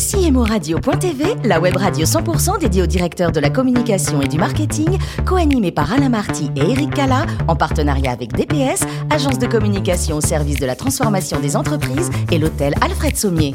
CMORadio.tv, la web radio 100% dédiée aux directeurs de la communication et du marketing, co-animée par Alain Marty et Eric Cala, en partenariat avec DPS, agence de communication au service de la transformation des entreprises et l'hôtel Alfred Sommier.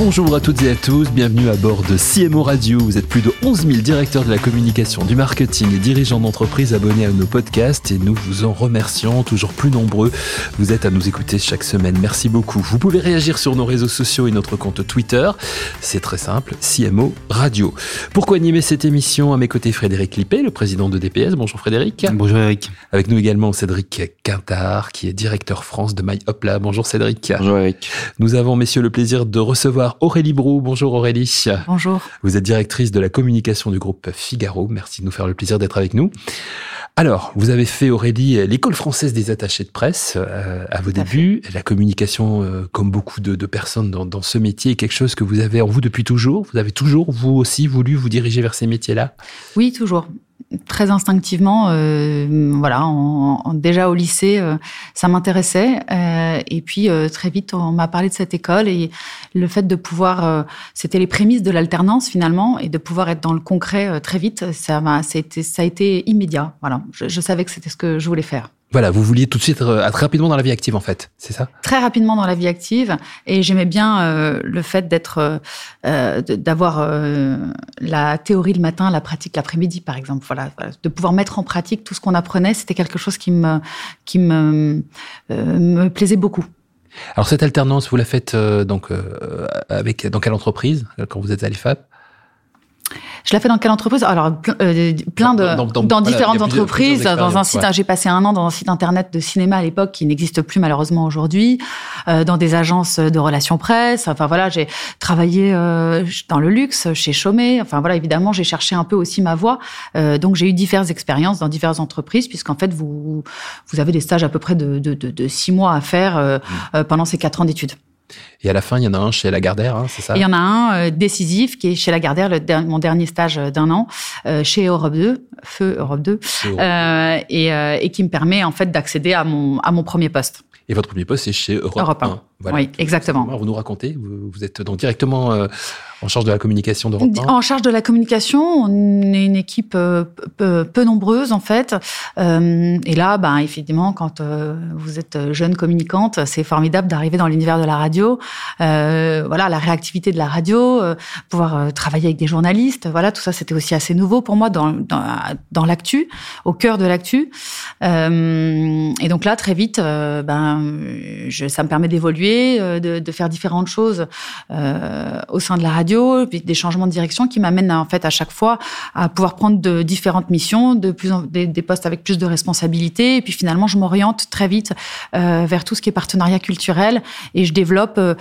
Bonjour à toutes et à tous, bienvenue à bord de CMO Radio. Vous êtes plus de 11 000 directeurs de la communication, du marketing et dirigeants d'entreprise abonnés à nos podcasts et nous vous en remercions, toujours plus nombreux. Vous êtes à nous écouter chaque semaine, merci beaucoup. Vous pouvez réagir sur nos réseaux sociaux et notre compte Twitter. C'est très simple, CMO Radio. Pourquoi animer cette émission? À mes côtés, Frédéric Lippé, le président de DPS. Bonjour Frédéric. Bonjour Eric. Avec nous également Cédric Quintard, qui est directeur France de MyHopla. Bonjour Cédric. Bonjour Eric. Nous avons, messieurs, le plaisir de recevoir Aurélie Brou. Bonjour Aurélie. Bonjour. Vous êtes directrice de la communication du groupe Figaro. Merci de nous faire le plaisir d'être avec nous. Alors, vous avez fait, Aurélie, l'école française des attachés de presse euh, à vos débuts. La communication, euh, comme beaucoup de, de personnes dans, dans, ce métier, est quelque chose que vous avez en vous depuis toujours. Vous avez toujours, vous aussi, voulu vous diriger vers ces métiers-là? Oui, toujours très instinctivement, euh, voilà, déjà au lycée, euh, ça m'intéressait. Euh, et puis euh, très vite, on m'a parlé de cette école et le fait de pouvoir, euh, c'était les prémices de l'alternance finalement, et de pouvoir être dans le concret très vite, ça m'a, ça, a été immédiat. Voilà, je savais que c'était ce que je voulais faire. Voilà, vous vouliez tout de suite être rapidement dans la vie active en fait, c'est ça? Très rapidement dans la vie active, et j'aimais bien euh, le fait d'être, euh, d'avoir euh, la théorie le matin, la pratique l'après-midi, par exemple. Voilà, de pouvoir mettre en pratique tout ce qu'on apprenait, c'était quelque chose qui me, qui me, me plaisait beaucoup. Alors cette alternance, vous la faites donc avec dans quelle entreprise quand vous êtes à l'IFAP je l'ai fait dans quelle entreprise? Alors euh, plein de dans, dans, dans différentes voilà, entreprises. Dans un site, ouais. j'ai passé un an dans un site internet de cinéma à l'époque qui n'existe plus malheureusement aujourd'hui. Euh, dans des agences de relations presse. Enfin voilà, j'ai travaillé euh, dans le luxe chez Chaumet. Enfin voilà, évidemment, j'ai cherché un peu aussi ma voie. Euh, donc j'ai eu diverses expériences dans diverses entreprises puisqu'en fait vous vous avez des stages à peu près de, de, de, de six mois à faire mmh. pendant ces quatre ans d'études. Et à la fin, il y en a un chez Lagardère, hein, c'est ça? Il y en a un euh, décisif qui est chez Lagardère, le der mon dernier stage d'un an, euh, chez Europe 2, Feu Europe 2, Europe. Euh, et, et, qui me permet en fait d'accéder à mon, à mon premier poste. Et votre premier poste, c'est chez Europe, Europe 1. 1. Voilà. Oui, exactement. Vous nous racontez, vous, vous êtes donc directement euh, en charge de la communication d'Europe 1 En charge de la communication, on est une équipe euh, peu, peu, nombreuse en fait. Euh, et là, ben, effectivement, quand euh, vous êtes jeune communicante, c'est formidable d'arriver dans l'univers de la radio. Euh, voilà, la réactivité de la radio, euh, pouvoir travailler avec des journalistes, voilà, tout ça, c'était aussi assez nouveau pour moi dans, dans, dans l'actu, au cœur de l'actu. et donc là, très vite, ben, je, ça me permet d'évoluer euh, de, de, faire différentes choses euh, au sein de la radio, puis des changements de direction qui m'amènent en fait à chaque fois à pouvoir prendre de différentes missions, de plus en, des, des postes avec plus de responsabilités, et puis finalement je m'oriente très vite euh, vers tout ce qui est partenariat culturel et je développe euh,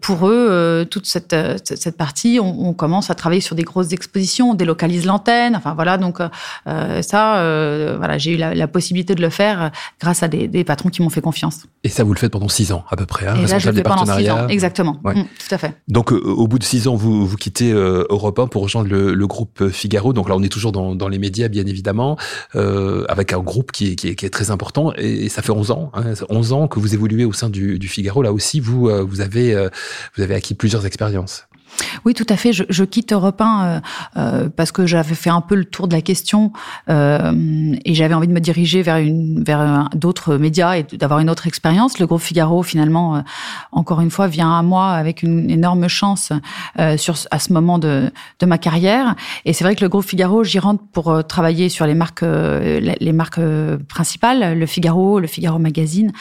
pour eux euh, toute cette, cette partie. On, on, commence à travailler sur des grosses expositions, on délocalise l'antenne, enfin voilà donc euh, ça, voilà j'ai eu la, la, possibilité de le faire grâce à des, des patrons qui m'ont fait confiance. Et ça vous le faites pendant six ans à peu près. Hein et là, je le fais pendant six ans, exactement. Ouais. Mmh, tout à fait. Donc, euh, au bout de six ans, vous, vous quittez euh, Europe 1 pour rejoindre le, le, groupe Figaro. Donc là, on est toujours dans, dans les médias, bien évidemment, euh, avec un groupe qui est, qui est, qui est très important. Et, et, ça fait 11 ans, hein, 11 ans que vous évoluez au sein du, du Figaro. Là aussi, vous, euh, vous, avez, euh, vous avez acquis plusieurs expériences. Oui, tout à fait. Je, je quitte Europe 1 euh, euh, parce que j'avais fait un peu le tour de la question euh, et j'avais envie de me diriger vers, vers d'autres médias et d'avoir une autre expérience. Le groupe Figaro, finalement, euh, encore une fois, vient à moi avec une énorme chance euh, sur, à ce moment de, de ma carrière. Et c'est vrai que le groupe Figaro, j'y rentre pour euh, travailler sur les marques, les marques principales, le Figaro, le Figaro Magazine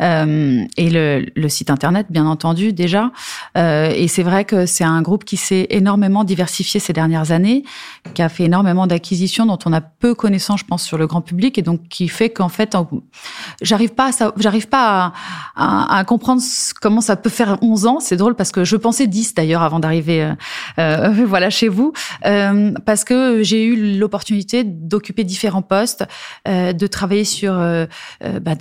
et le, le, site internet, bien entendu, déjà. et c'est vrai que c'est un groupe qui s'est énormément diversifié ces dernières années, qui a fait énormément d'acquisitions dont on a peu connaissance, je pense, sur le grand public, et donc qui fait qu'en fait, j'arrive pas, j'arrive pas à, à, à, comprendre comment ça peut faire 11 ans. C'est drôle parce que je pensais 10 d'ailleurs avant d'arriver, euh, euh, voilà, chez vous, euh, parce que j'ai eu l'opportunité d'occuper différents postes, euh, de travailler sur, bah,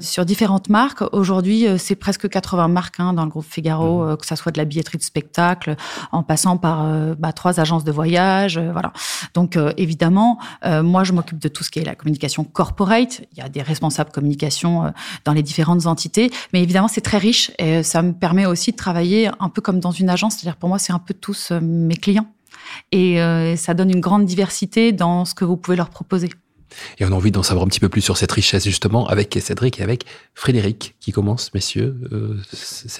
sur différentes marques. Aujourd'hui, c'est presque 80 marques hein, dans le groupe Figaro, mmh. que ça soit de la billetterie de spectacle, en passant par bah, trois agences de voyage, voilà. Donc évidemment, moi je m'occupe de tout ce qui est la communication corporate. Il y a des responsables communication dans les différentes entités, mais évidemment c'est très riche et ça me permet aussi de travailler un peu comme dans une agence. C'est-à-dire pour moi c'est un peu tous mes clients et ça donne une grande diversité dans ce que vous pouvez leur proposer. Et on a envie d'en savoir un petit peu plus sur cette richesse justement avec Cédric et avec Frédéric qui commence, messieurs. Euh,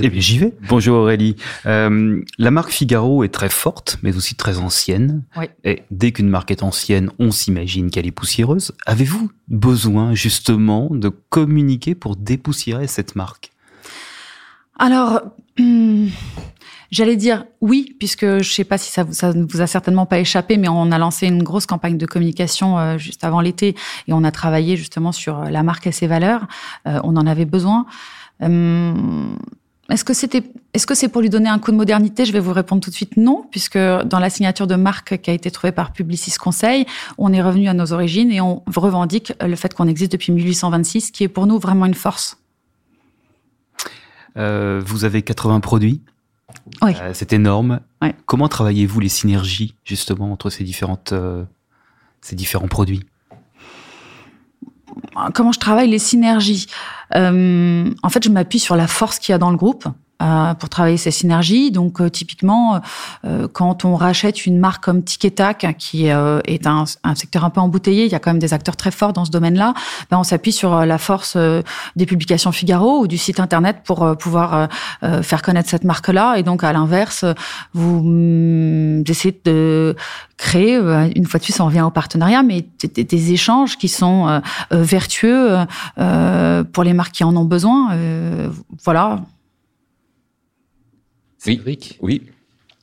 eh bien, j'y vais. Bonjour Aurélie. Euh, la marque Figaro est très forte, mais aussi très ancienne. Oui. Et dès qu'une marque est ancienne, on s'imagine qu'elle est poussiéreuse. Avez-vous besoin justement de communiquer pour dépoussiérer cette marque? Alors. Hmm, J'allais dire oui, puisque je sais pas si ça ne vous a certainement pas échappé, mais on a lancé une grosse campagne de communication euh, juste avant l'été et on a travaillé justement sur euh, la marque et ses valeurs. Euh, on en avait besoin. est-ce que c'était, est-ce que c'est pour lui donner un coup de modernité? Je vais vous répondre tout de suite non, puisque dans la signature de marque qui a été trouvée par Publicis Conseil, on est revenu à nos origines et on revendique le fait qu'on existe depuis 1826, qui est pour nous vraiment une force. vous avez 80 produits? Euh, c'est énorme. Comment travaillez-vous les synergies justement entre ces différentes euh, ces différents produits? Comment je travaille les synergies? Euh, En fait, je m'appuie sur la force qu'il y a dans le groupe. Euh, pour travailler ces synergies. Donc euh, typiquement, euh, quand on rachète une marque comme Tic qui est un, secteur un peu embouteillé, il y a quand même des acteurs très forts dans ce domaine-là, ben, on s'appuie sur la force des publications Figaro ou du site internet pour pouvoir faire connaître cette marque-là. Et donc à l'inverse, vous mm, essayez de créer, une fois de plus, on revient au partenariat, mais des échanges qui sont vertueux pour les marques qui en ont besoin. voilà. Cédric Oui.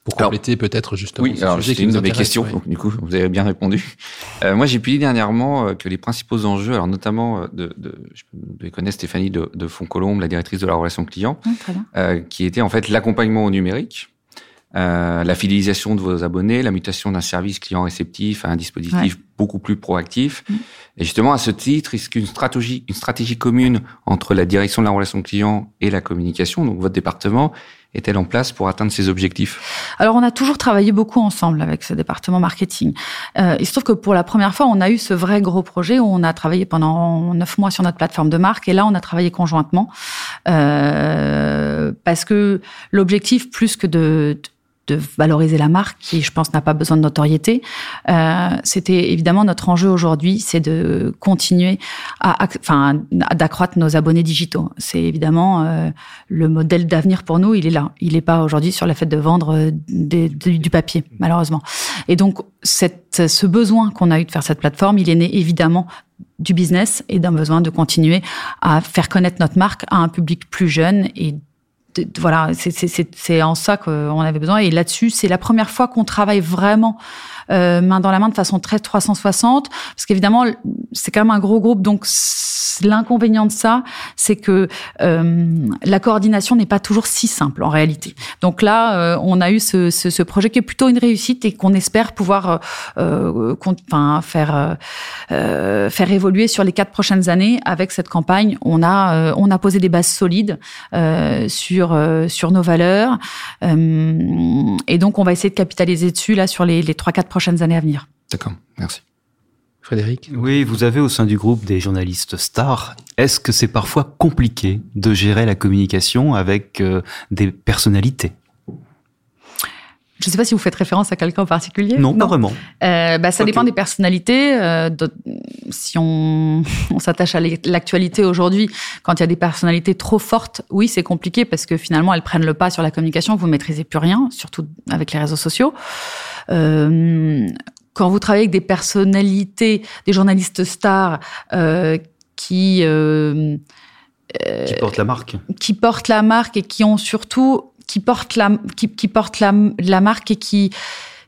Pour compléter peut-être justement. Oui, alors c'est une de mes questions, donc du coup vous avez bien répondu. Euh, moi j'ai pu dire dernièrement euh, que les principaux enjeux, alors notamment euh, de, de je connaître Stéphanie de, de Fontcolombe, la directrice de la relation client, euh, qui était en fait l'accompagnement au numérique, euh, la fidélisation de vos abonnés, la mutation d'un service client réceptif à un dispositif beaucoup plus proactif. Mm. Et justement, à ce titre, est-ce qu'une stratégie, une stratégie commune entre la direction de la relation client et la communication, donc votre département, est-elle en place pour atteindre ces objectifs? Alors, on a toujours travaillé beaucoup ensemble avec ce département marketing. Euh, il se trouve que pour la première fois, on a eu ce vrai gros projet où on a travaillé pendant neuf mois sur notre plateforme de marque et là, on a travaillé conjointement euh, parce que l'objectif, plus que de de valoriser la marque, qui je pense n'a pas besoin de notoriété. Euh, C'était évidemment notre enjeu aujourd'hui, c'est de continuer à, enfin, d'accroître nos abonnés digitaux. C'est évidemment euh, le modèle d'avenir pour nous. Il est là. Il n'est pas aujourd'hui sur la fait de vendre euh, du papier, malheureusement. Et donc cette, ce besoin qu'on a eu de faire cette plateforme, il est né évidemment du business et d'un besoin de continuer à faire connaître notre marque à un public plus jeune et voilà, c'est en ça qu'on avait besoin. Et là-dessus, c'est la première fois qu'on travaille vraiment euh, main dans la main de façon très 360, parce qu'évidemment, c'est quand même un gros groupe, donc l'inconvénient de ça, c'est que euh, la coordination n'est pas toujours si simple en réalité. Donc là, euh, on a eu ce, ce, ce, projet qui est plutôt une réussite et qu'on espère pouvoir euh, enfin, faire faire évoluer sur les quatre prochaines années avec cette campagne. On a on a posé des bases solides sur sur nos valeurs et donc on va essayer de capitaliser dessus là sur les les trois quatre prochaines années à venir. D'accord, merci. Frédéric? Oui, vous avez au sein du groupe des journalistes stars. Est-ce que c'est parfois compliqué de gérer la communication avec euh, des personnalités? Je ne sais pas si vous faites référence à quelqu'un en particulier. Non, pas vraiment. Euh, bah, ça dépend des personnalités. Euh, si on, on s'attache à l'actualité aujourd'hui, quand il y a des personnalités trop fortes, oui, c'est compliqué parce que finalement, elles prennent le pas sur la communication. Vous maîtrisez plus rien, surtout avec les réseaux sociaux. Euh, quand vous travaillez avec des personnalités, des journalistes stars euh, qui euh, qui portent la marque, qui portent la marque et qui ont surtout qui portent la qui, qui portent la, la marque et qui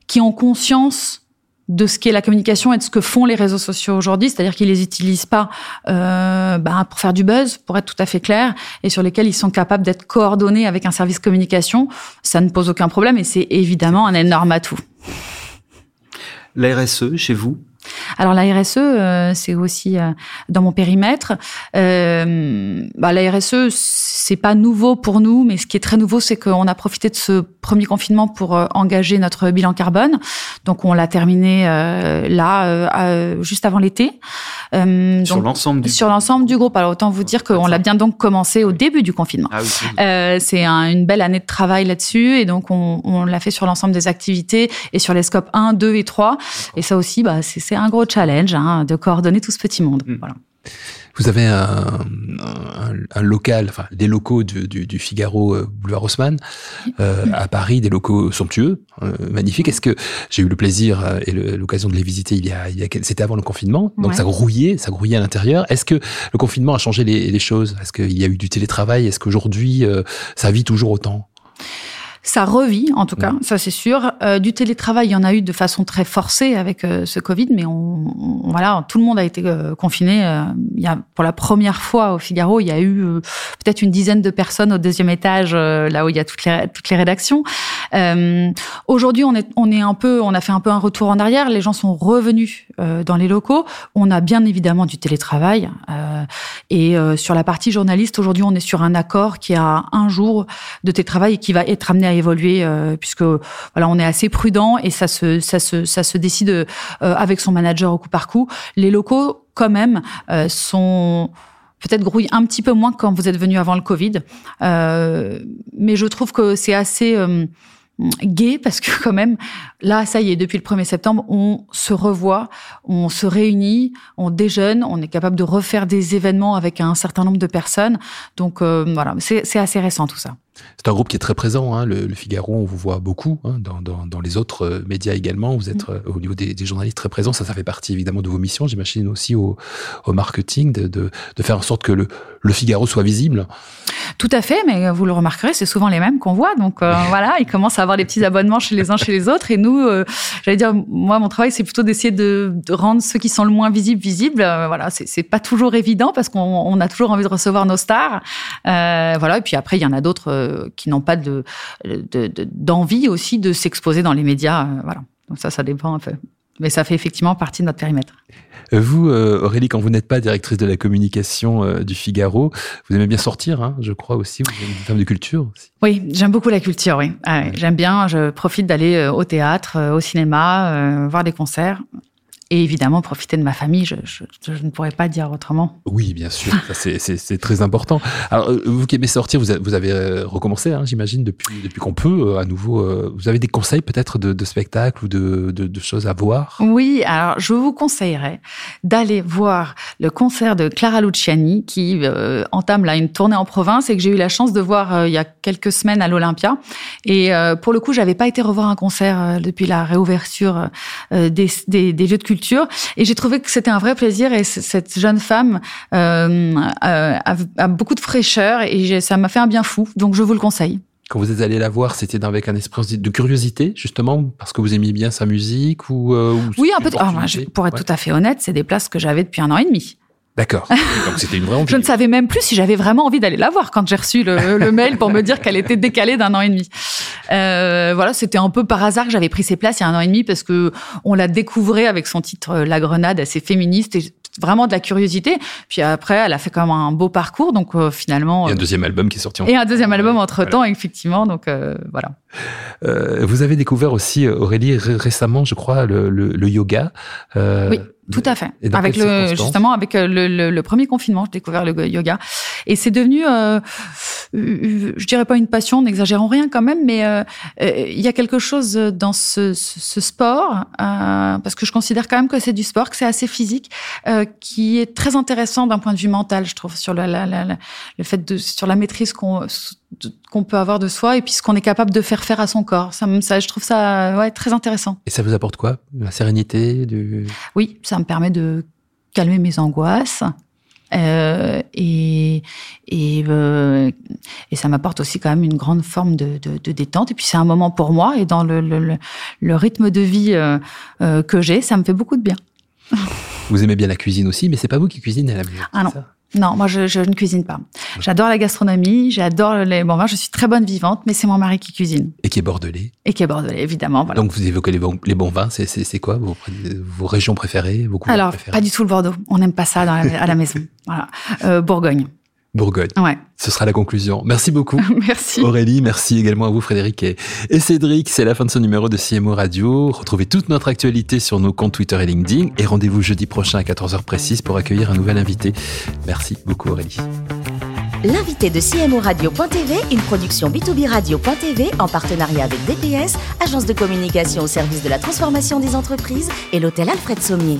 qui ont conscience de ce qu'est la communication et de ce que font les réseaux sociaux aujourd'hui, c'est-à-dire qu'ils les utilisent pas euh, bah, pour faire du buzz, pour être tout à fait clair, et sur lesquels ils sont capables d'être coordonnés avec un service communication, ça ne pose aucun problème et c'est évidemment un énorme atout. La RSE, chez vous, Alors la RSE, euh, c'est aussi euh, dans mon périmètre. Euh, bah, la RSE, c'est pas nouveau pour nous, mais ce qui est très nouveau, c'est qu'on a profité de ce premier confinement pour engager notre bilan carbone. Donc on l'a terminé là, juste avant l'été. sur l'ensemble du sur l'ensemble du groupe. Alors autant vous dire qu'on l'a bien donc commencé au début du confinement. Ah c'est une belle année de travail là-dessus, et donc on, on l'a fait sur l'ensemble des activités et sur les scopes 1, 2 et 3. Et ça aussi, bah, c'est un gros challenge hein, de coordonner tout ce petit monde. Mm. Voilà. Vous avez un, un, local, enfin des locaux du, du, Figaro euh, Boulevard Haussmann euh, à Paris, des locaux somptueux, euh, magnifiques. Est-ce que j'ai eu le plaisir et l'occasion de les visiter il y a, c'était avant le confinement, donc ça grouillait, ça grouillait à l'intérieur. Est-ce que le confinement a changé les, les choses? Est-ce qu'il y a eu du télétravail? Est-ce qu'aujourd'hui ça vit toujours autant? Ça revit, en tout cas, ça c'est sûr. Euh, du télétravail, il y en a eu de façon très forcée avec euh, ce Covid, mais on, voilà, tout le monde a été euh, confiné. il y a, pour la première fois au Figaro, il y a eu peut-être une dizaine de personnes au deuxième étage, là où il y a toutes les, toutes les rédactions. Aujourd'hui, on est, on est un peu, on a fait un peu un retour en arrière. Les gens sont revenus dans les locaux. On a bien évidemment du télétravail. et sur la partie journaliste, aujourd'hui, on est sur un accord qui a un jour de télétravail et qui va être amené à évoluer euh, puisque voilà on est assez prudent et ça se ça se ça se décide euh, avec son manager au coup par coup. Les locaux quand même euh, sont peut-être grouillent un petit peu moins quand vous êtes venu avant le Covid, mais je trouve que c'est assez gay parce que quand même là ça y est depuis le 1er septembre on se revoit on se réunit on déjeune on est capable de refaire des événements avec un certain nombre de personnes. Donc voilà c'est assez récent tout ça c'est un groupe qui est très présent. Hein, le, Figaro, on vous voit beaucoup hein, dans, dans, dans, les autres euh, médias également. Vous êtes mm. euh, au niveau des, des, journalistes très présents. Ça, ça fait partie évidemment de vos missions. J'imagine aussi au, au marketing de, de, de, faire en sorte que le, le Figaro soit visible. Tout à fait, mais vous le remarquerez, c'est souvent les mêmes qu'on voit. Donc euh, voilà, ils commencent à avoir des petits abonnements chez les uns chez les autres. Et nous, j'allais dire, moi, mon travail, c'est plutôt d'essayer de, de, rendre ceux qui sont le moins visibles visibles. voilà, c'est pas toujours évident parce qu'on on a toujours envie de recevoir nos stars. voilà, et puis après, il y en a d'autres qui n'ont pas de, d'envie aussi de s'exposer dans les médias. Euh, voilà. Donc ça, ça dépend un peu. Mais ça fait effectivement partie de notre périmètre. Euh, vous, euh, Aurélie, quand vous n'êtes pas directrice de la communication du Figaro, vous aimez bien sortir, hein, je crois aussi. Vous êtes une femme de culture aussi. Oui, j'aime beaucoup la culture, oui. J'aime bien, je profite d'aller au théâtre, au cinéma, voir des concerts et évidemment profiter de ma famille. Je, je, je, ne pourrais pas dire autrement. Oui, bien sûr, c'est très important. Alors, euh, vous qui aimez sortir, vous, vous avez euh, recommencé, hein, j'imagine, depuis, depuis qu'on peut, euh, à nouveau. vous avez des conseils peut-être de, de spectacles ou de, de, de, choses à voir? Oui, alors je vous conseillerais d'aller voir le concert de Clara Luciani qui entame là une tournée en province et que j'ai eu la chance de voir il y a quelques semaines à l'Olympia. Et pour le coup, j'avais pas été revoir un concert depuis la réouverture des, des, des lieux de culture et j'ai trouvé que c'était un vrai plaisir. Et cette jeune femme euh, a, beaucoup de fraîcheur et ça m'a fait un bien fou. Donc je vous le conseille. Quand vous êtes allé la voir, c'était avec un esprit de curiosité, justement, parce que vous aimiez bien sa musique ou, euh, Oui, un peu. pour être tout à fait honnête, c'est des places que j'avais depuis un an et demi. D'accord. Donc c'était une vraie envie. je ne savais même plus si j'avais vraiment envie d'aller la voir quand j'ai reçu le, mail pour me dire qu'elle était décalée d'un an et demi. Euh, voilà, c'était un peu par hasard que j'avais pris ses places il y a un an et demi parce que on la découvrait avec son titre La Grenade, assez féministe et vraiment de la curiosité. Puis après, elle a fait quand même un beau parcours, donc euh, finalement. Et un deuxième album qui est sorti. En... Et un deuxième album entre temps, effectivement. Donc euh, voilà. Euh, vous avez découvert aussi Aurélie récemment, je crois, le, le, le yoga. oui. Tout à fait. Avec le justement avec euh, le, le, le, premier confinement, j'ai découvert le yoga et c'est devenu, euh, euh, je dirais pas une passion, n'exagérons rien quand même, mais euh, il y a quelque chose dans ce, ce, sport parce que je considère quand même que c'est du sport, que c'est assez physique, qui est très intéressant d'un point de vue mental, je trouve, sur le, la, la, le fait de sur la maîtrise qu'on qu'on peut avoir de soi et puis ce qu'on est capable de faire faire à son corps. Ça, ça je trouve ça ouais, très intéressant. Et ça vous apporte quoi? La sérénité du... Oui, ça me permet de calmer mes angoisses. Euh, et et, euh, et ça m'apporte aussi quand même une grande forme de, de, de détente. Et puis c'est un moment pour moi et dans le, le, le rythme de vie euh, euh, que j'ai, ça me fait beaucoup de bien. Vous aimez bien la cuisine aussi, mais c'est pas vous qui cuisinez à la maison. Ah non. Non, moi je, je, ne cuisine pas. J'adore la gastronomie, j'adore les bons vins, je suis très bonne vivante, mais c'est mon mari qui cuisine. Et qui est bordelais. Et qui est bordelais, évidemment. Voilà. Donc vous évoquez les bons, les bons vins, c'est quoi vos, vos, régions préférées vos Alors, pas du tout le Bordeaux, on n'aime pas ça dans à la maison. Voilà. Euh, Bourgogne. Bourgogne. Ouais. Ce sera la conclusion. Merci beaucoup. merci. Aurélie, merci également à vous Frédéric et, et Cédric. C'est la fin de ce numéro de CMO Radio. Retrouvez toute notre actualité sur nos comptes Twitter et LinkedIn et rendez-vous jeudi prochain à 14h précise pour accueillir un nouvel invité. Merci beaucoup Aurélie. L'invité de CMO Radio.tv, une production B2B Radio.tv en partenariat avec DPS, agence de communication au service de la transformation des entreprises et l'hôtel Alfred Sommier.